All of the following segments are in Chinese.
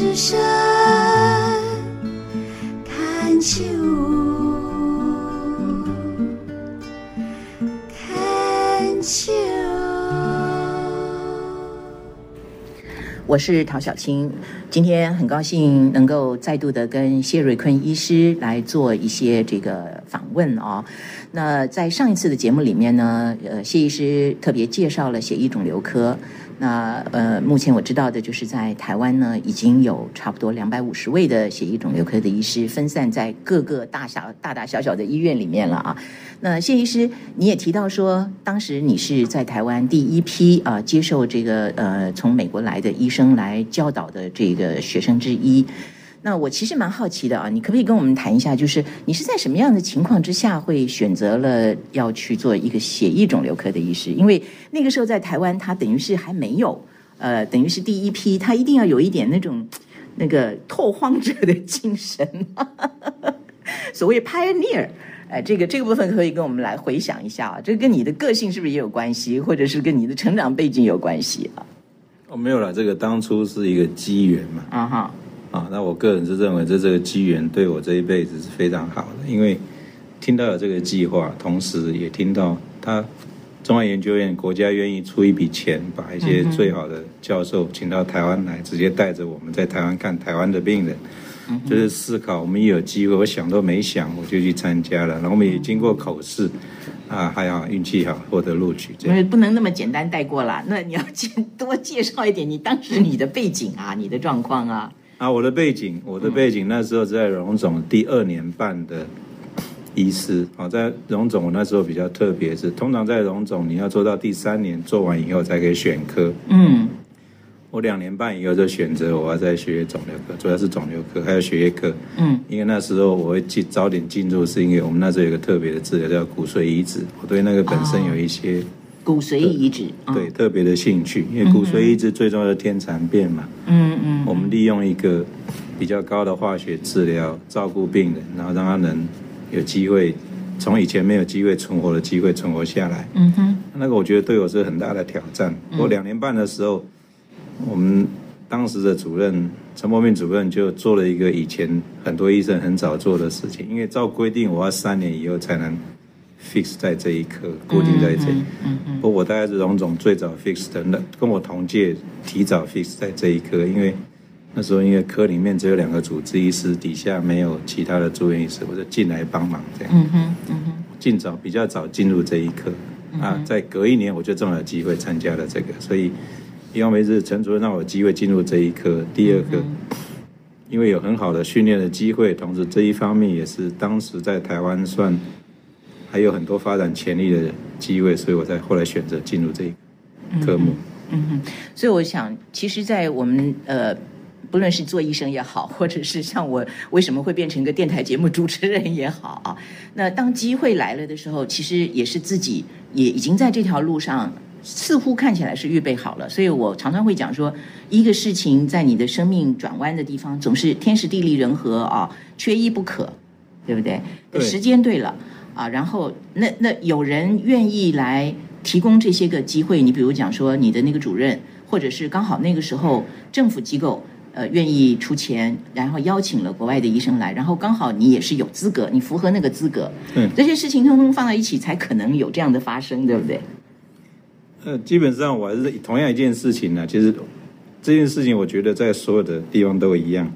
之声看秋，看秋。我是陶小青，今天很高兴能够再度的跟谢瑞坤医师来做一些这个访问哦。那在上一次的节目里面呢，呃，谢医师特别介绍了血液肿瘤科。那呃，目前我知道的就是在台湾呢，已经有差不多两百五十位的血液肿瘤科的医师分散在各个大小大大小小的医院里面了啊。那谢医师，你也提到说，当时你是在台湾第一批啊接受这个呃从美国来的医生来教导的这个学生之一。那我其实蛮好奇的啊，你可不可以跟我们谈一下，就是你是在什么样的情况之下会选择了要去做一个血液肿瘤科的医师？因为那个时候在台湾，他等于是还没有，呃，等于是第一批，他一定要有一点那种那个拓荒者的精神，所谓 pioneer。哎，这个这个部分可以跟我们来回想一下啊，这跟你的个性是不是也有关系，或者是跟你的成长背景有关系啊？哦，没有了，这个当初是一个机缘嘛。啊哈。啊，那我个人是认为，这这个机缘对我这一辈子是非常好的，因为听到有这个计划，同时也听到他中央研究院国家愿意出一笔钱，把一些最好的教授请到台湾来，直接带着我们在台湾看台湾的病人，就是思考我们一有机会，我想都没想我就去参加了，然后我们也经过口试，啊，还好运气好获得录取，因为不能那么简单带过了，那你要 多介绍一点你当时你的背景啊，你的状况啊。啊，我的背景，我的背景那时候在荣总第二年半的医师，啊，在荣总我那时候比较特别，是通常在荣总你要做到第三年做完以后才可以选科。嗯，我两年半以后就选择我要在学肿瘤科，主要是肿瘤科还有血液科。嗯，因为那时候我会进早点进入，是因为我们那时候有个特别的治疗叫骨髓移植，我对那个本身有一些。骨髓移植，对特别的兴趣，因为骨髓移植最重要的天蚕变嘛。嗯嗯，我们利用一个比较高的化学治疗照顾病人，然后让他能有机会从以前没有机会存活的机会存活下来。嗯哼，那个我觉得对我是很大的挑战。我两年半的时候，我们当时的主任陈伯明主任就做了一个以前很多医生很早做的事情，因为照规定我要三年以后才能。Fix 在这一刻，固定在这里。嗯嗯。不，我大概是荣总最早 fix 的，那跟我同届提早 fix 在这一刻，因为那时候因为科里面只有两个主治医师，底下没有其他的住院医师，我就进来帮忙这样。嗯哼，嗯哼。尽早比较早进入这一刻，啊，在隔一年我就正好有机会参加了这个，所以一方面是陈主任让我有机会进入这一科，第二个因为有很好的训练的机会，同时这一方面也是当时在台湾算。还有很多发展潜力的机会，所以我才后来选择进入这一科目。嗯哼，所以我想，其实，在我们呃，不论是做医生也好，或者是像我为什么会变成一个电台节目主持人也好啊，那当机会来了的时候，其实也是自己也已经在这条路上，似乎看起来是预备好了。所以我常常会讲说，一个事情在你的生命转弯的地方，总是天时地利人和啊，缺一不可，对不对？时间对了。啊，然后那那有人愿意来提供这些个机会，你比如讲说你的那个主任，或者是刚好那个时候政府机构呃愿意出钱，然后邀请了国外的医生来，然后刚好你也是有资格，你符合那个资格，嗯，这些事情通通放在一起，才可能有这样的发生，对不对？呃，基本上我还是同样一件事情呢，其实这件事情我觉得在所有的地方都一样。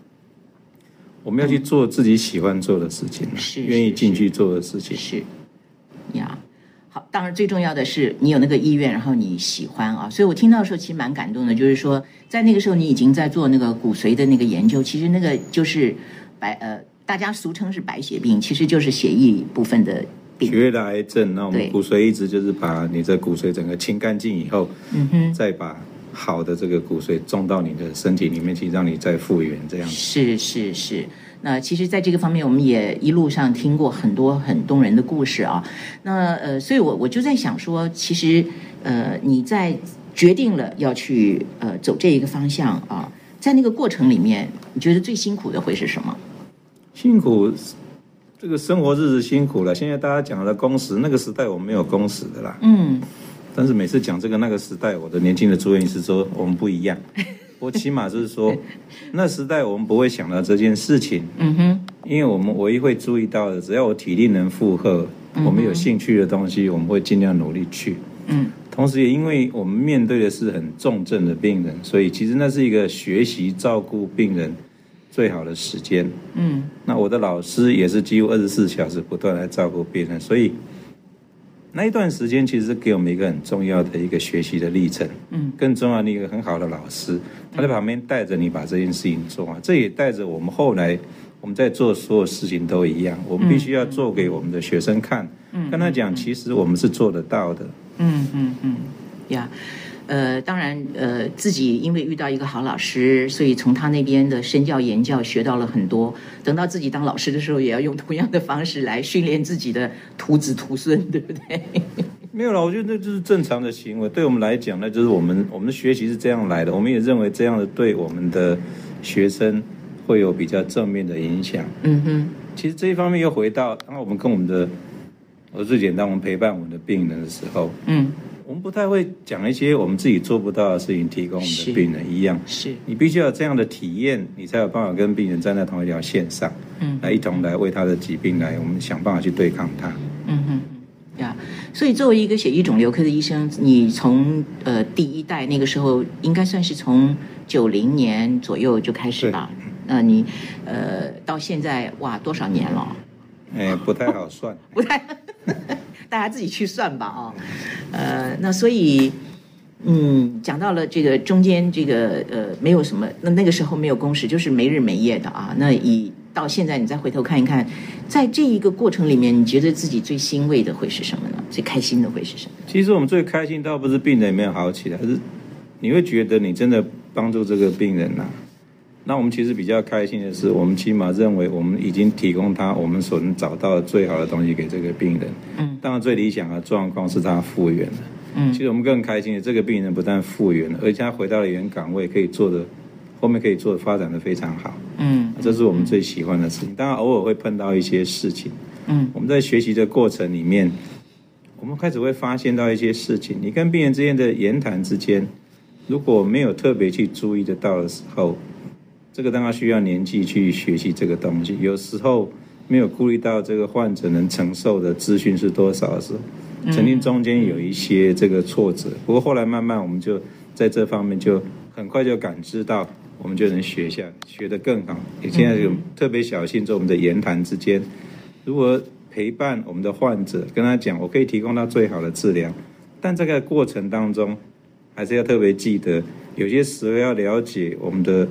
我们要去做自己喜欢做的事情，是愿意进去做的事情。是呀，好，当然最重要的是你有那个意愿，然后你喜欢啊。所以我听到的时候其实蛮感动的，就是说在那个时候你已经在做那个骨髓的那个研究，其实那个就是白呃，大家俗称是白血病，其实就是血液部分的病，血液的癌症。那我们骨髓移植就是把你的骨髓整个清干净以后，嗯哼，再把。好的，这个骨髓种到你的身体里面去，让你再复原，这样是是是。那其实，在这个方面，我们也一路上听过很多很动人的故事啊。那呃，所以我我就在想说，其实呃，你在决定了要去呃走这一个方向啊，在那个过程里面，你觉得最辛苦的会是什么？辛苦，这个生活日子辛苦了。现在大家讲的工时，那个时代我们没有工时的啦。嗯。但是每次讲这个那个时代，我的年轻的住院医师说我们不一样。我起码就是说，那时代我们不会想到这件事情，嗯哼，因为我们唯一会注意到的，只要我体力能负荷，我们有兴趣的东西，我们会尽量努力去。嗯，同时也因为我们面对的是很重症的病人，所以其实那是一个学习照顾病人最好的时间。嗯那我的老师也是几乎二十四小时不断来照顾病人，所以那一段时间其实是给我们一个很重要的一个学习的历程。嗯，更重要的一个很好的老师，他在旁边带着你把这件事情做完，这也带着我们后来我们在做所有事情都一样，我们必须要做给我们的学生看，跟他讲，其实我们是做得到的。嗯嗯嗯，呀。呃，当然，呃，自己因为遇到一个好老师，所以从他那边的身教言教学到了很多。等到自己当老师的时候，也要用同样的方式来训练自己的徒子徒孙，对不对？没有了，我觉得那就是正常的行为。对我们来讲，那就是我们我们的学习是这样来的。我们也认为这样的对我们的学生会有比较正面的影响。嗯哼，其实这一方面又回到，当我们跟我们的，我最简单，我们陪伴我们的病人的时候，嗯，我们不太会讲一些我们自己做不到的事情，提供我们的病人一样。是，你必须要有这样的体验，你才有办法跟病人站在同一条线上，嗯来一同来为他的疾病来，我们想办法去对抗他。嗯哼，呀，所以作为一个血液肿瘤科的医生，你从呃第一代那个时候，应该算是从九零年左右就开始吧？那你呃到现在哇多少年了？哎，不太好算。不太，大家自己去算吧啊、呃，那所以。嗯，讲到了这个中间这个呃，没有什么，那那个时候没有工时，就是没日没夜的啊。那以到现在，你再回头看一看，在这一个过程里面，你觉得自己最欣慰的会是什么呢？最开心的会是什么？其实我们最开心倒不是病人有没有好起来，而是你会觉得你真的帮助这个病人呐、那我们其实比较开心的是，我们起码认为我们已经提供他我们所能找到的最好的东西给这个病人。嗯，当然最理想的状况是他复原了。嗯其实我们更开心的，这个病人不但复原了，而且他回到了原岗位，可以做的后面可以做的发展的非常好。嗯这是我们最喜欢的事情。当然偶尔会碰到一些事情，嗯我们在学习的过程里面，我们开始会发现到一些事情。你跟病人之间的言谈之间，如果没有特别去注意得到的时候，这个当然需要年纪去学习这个东西。有时候没有顾虑到这个患者能承受的资讯是多少的时候，曾经中间有一些这个挫折。不过后来慢慢我们就在这方面就很快就感知到，我们就能学下学得更好。也现在有特别小心在我们的言谈之间，如何陪伴我们的患者，跟他讲，我可以提供他最好的治疗，但这个过程当中，还是要特别记得，有些时候要了解我们的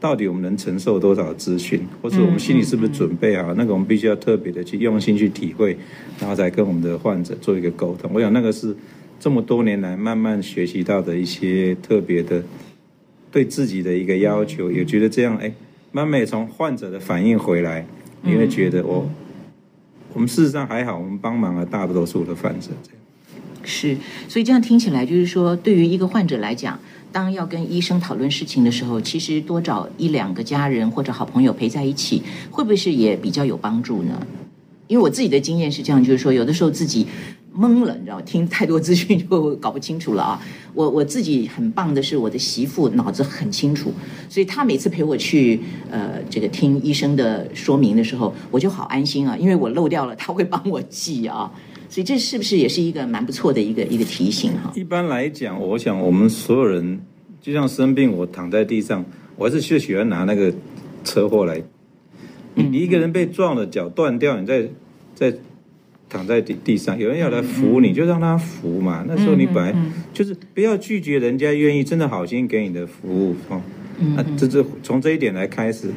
到底我们能承受多少资讯，或者我们心里是不是准备好，那个我们必须要特别的去用心去体会，然后再跟我们的患者做一个沟通。我想那个是这么多年来慢慢学习到的一些特别的对自己的一个要求，也觉得这样，哎，慢慢也从患者的反应回来，你会觉得我。我们事实上还好，我们帮忙了大多数的患者。这样是，所以这样听起来就是说，对于一个患者来讲，当要跟医生讨论事情的时候，其实多找一两个家人或者好朋友陪在一起，会不会是也比较有帮助呢？因为我自己的经验是这样，就是说，有的时候自己懵了，你知道，听太多资讯就搞不清楚了啊。我我自己很棒的是，我的媳妇脑子很清楚，所以她每次陪我去呃这个听医生的说明的时候，我就好安心啊，因为我漏掉了，她会帮我记啊。所以这是不是也是一个蛮不错的一个一个提醒哈？一般来讲，我想我们所有人，就像生病，我躺在地上，我还是就喜欢拿那个车祸来。你你一个人被撞了，脚断掉，你再再躺在地地上，有人要来扶你，就让他扶嘛。那时候你本来就是不要拒绝人家愿意真的好心给你的服务哦。那这这从这一点来开始，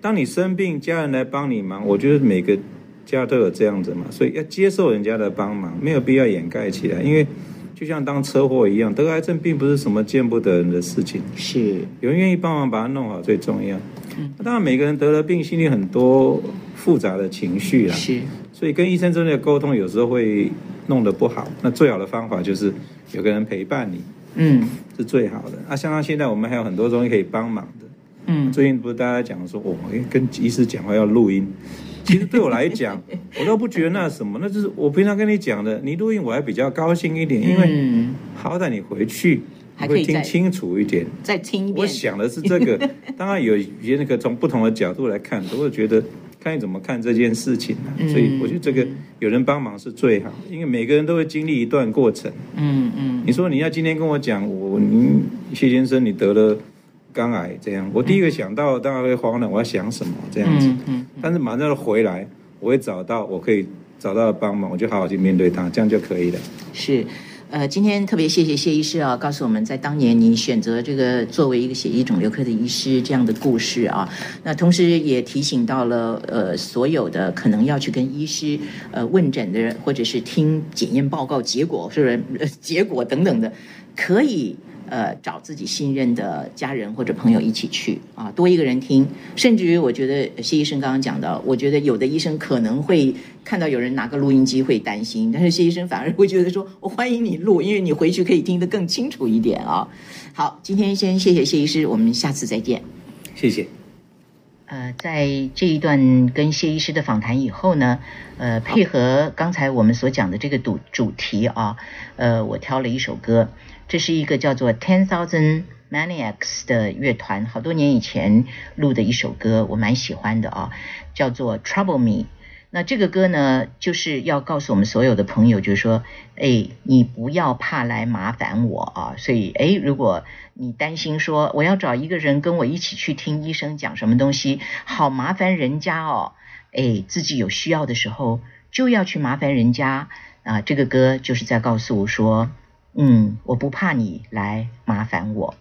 当你生病，家人来帮你忙，我觉得每个家都有这样子嘛，所以要接受人家的帮忙，没有必要掩盖起来，因为就像当车祸一样，得癌症并不是什么见不得人的事情，是，有人愿意帮忙把它弄好最重要。嗯当然，每个人得了病，心里很多复杂的情绪啦，是，所以跟医生之间的沟通有时候会弄得不好。那最好的方法就是有个人陪伴你，嗯是最好的。啊，像他现在我们还有很多东西可以帮忙的。嗯最近不是大家讲说，哦，跟医师讲话要录音。其实对我来讲，我都不觉得那什么，那就是我平常跟你讲的，你录音我还比较高兴一点，因为嗯好歹你回去会听还可以再清楚一点。再听一遍。我想的是这个，当然有有些那个从不同的角度来看，都会觉得看你怎么看这件事情、所以我觉得这个有人帮忙是最好，因为每个人都会经历一段过程。嗯嗯你说你要今天跟我讲，我您谢先生你得了肝癌这样，我第一个想到当然会慌了，我要想什么这样子。嗯嗯，但是马上回来，我会找到我可以找到的帮忙，我就好好去面对它，这样就可以了。是。呃，今天特别谢谢谢医师啊，告诉我们在当年你选择这个作为一个血液肿瘤科的医师这样的故事啊。那同时也提醒到了呃所有的可能要去跟医师呃问诊的人，或者是听检验报告结果，是不是、呃结果等等的，可以。呃，找自己信任的家人或者朋友一起去啊，多一个人听，甚至于我觉得谢医生刚刚讲的，我觉得有的医生可能会看到有人拿个录音机会担心，但是谢医生反而会觉得说，我欢迎你录，因为你回去可以听得更清楚一点啊。好，今天先谢谢谢医师，我们下次再见。谢谢。呃，在这一段跟谢医师的访谈以后呢，呃，配合刚才我们所讲的这个主主题啊，呃，我挑了一首歌，这是一个叫做 Ten Thousand Maniacs 的乐团，好多年以前录的一首歌，我蛮喜欢的啊，叫做 Trouble Me。那这个歌呢，就是要告诉我们所有的朋友，就是说，哎，你不要怕来麻烦我啊。所以，哎，如果你担心说我要找一个人跟我一起去听医生讲什么东西，好麻烦人家哦，哎，自己有需要的时候就要去麻烦人家啊。这个歌就是在告诉我说，嗯，我不怕你来麻烦我。